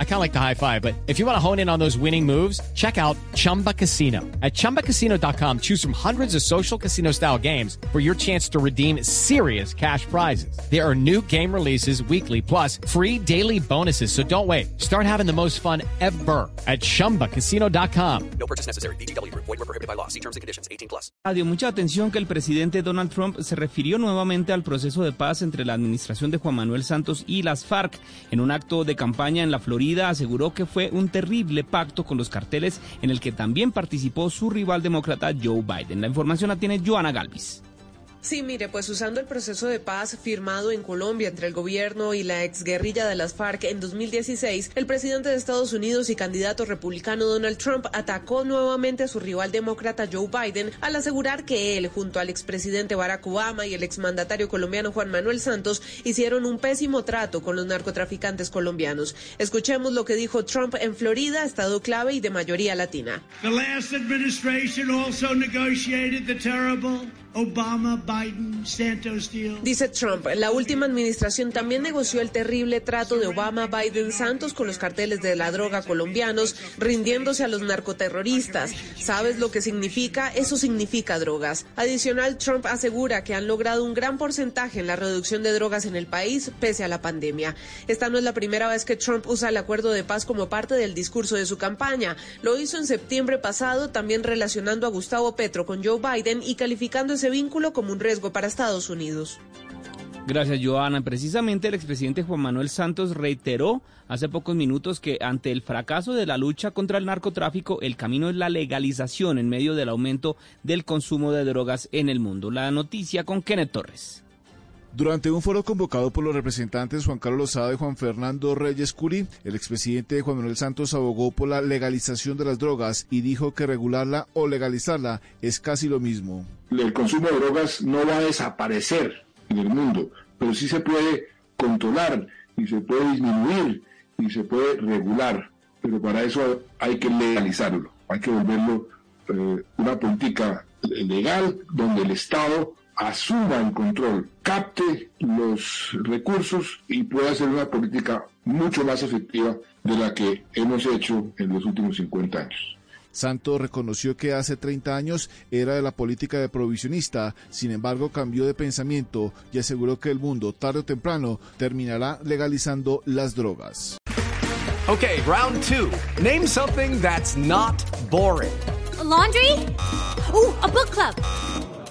I kind of like the high five, but if you want to hone in on those winning moves, check out Chumba Casino. At ChumbaCasino.com, choose from hundreds of social casino style games for your chance to redeem serious cash prizes. There are new game releases weekly, plus free daily bonuses. So don't wait. Start having the most fun ever at ChumbaCasino.com. No purchase necessary. BGW. Void were prohibited by law. See terms and conditions. 18 plus. Dio mucha atención que el presidente Donald Trump se refirió nuevamente al proceso de paz entre la administración de Juan Manuel Santos y las FARC. En un acto de campaña en la Florida aseguró que fue un terrible pacto con los carteles en el que también participó su rival demócrata Joe Biden. La información la tiene Joana Galvis. Sí, mire, pues usando el proceso de paz firmado en Colombia entre el gobierno y la exguerrilla de las FARC en 2016, el presidente de Estados Unidos y candidato republicano Donald Trump atacó nuevamente a su rival demócrata Joe Biden al asegurar que él, junto al expresidente Barack Obama y el exmandatario colombiano Juan Manuel Santos, hicieron un pésimo trato con los narcotraficantes colombianos. Escuchemos lo que dijo Trump en Florida, estado clave y de mayoría latina. The last Obama, Biden, Santos deal. Dice Trump, la última administración también negoció el terrible trato de Obama, Biden, Santos con los carteles de la droga colombianos, rindiéndose a los narcoterroristas. ¿Sabes lo que significa? Eso significa drogas. Adicional, Trump asegura que han logrado un gran porcentaje en la reducción de drogas en el país pese a la pandemia. Esta no es la primera vez que Trump usa el acuerdo de paz como parte del discurso de su campaña. Lo hizo en septiembre pasado, también relacionando a Gustavo Petro con Joe Biden y calificando ese vínculo como un riesgo para Estados Unidos. Gracias, Joana. Precisamente el expresidente Juan Manuel Santos reiteró hace pocos minutos que ante el fracaso de la lucha contra el narcotráfico, el camino es la legalización en medio del aumento del consumo de drogas en el mundo. La noticia con Kenneth Torres. Durante un foro convocado por los representantes Juan Carlos Lozada y Juan Fernando Reyes Curi, el expresidente Juan Manuel Santos abogó por la legalización de las drogas y dijo que regularla o legalizarla es casi lo mismo. El consumo de drogas no va a desaparecer en el mundo, pero sí se puede controlar y se puede disminuir y se puede regular, pero para eso hay que legalizarlo, hay que volverlo eh, una política legal donde el Estado asuma el control, capte los recursos y pueda hacer una política mucho más efectiva de la que hemos hecho en los últimos 50 años. Santos reconoció que hace 30 años era de la política de provisionista, sin embargo cambió de pensamiento y aseguró que el mundo tarde o temprano terminará legalizando las drogas. Okay, round two. Name something that's not boring. A laundry? Ooh, a book club.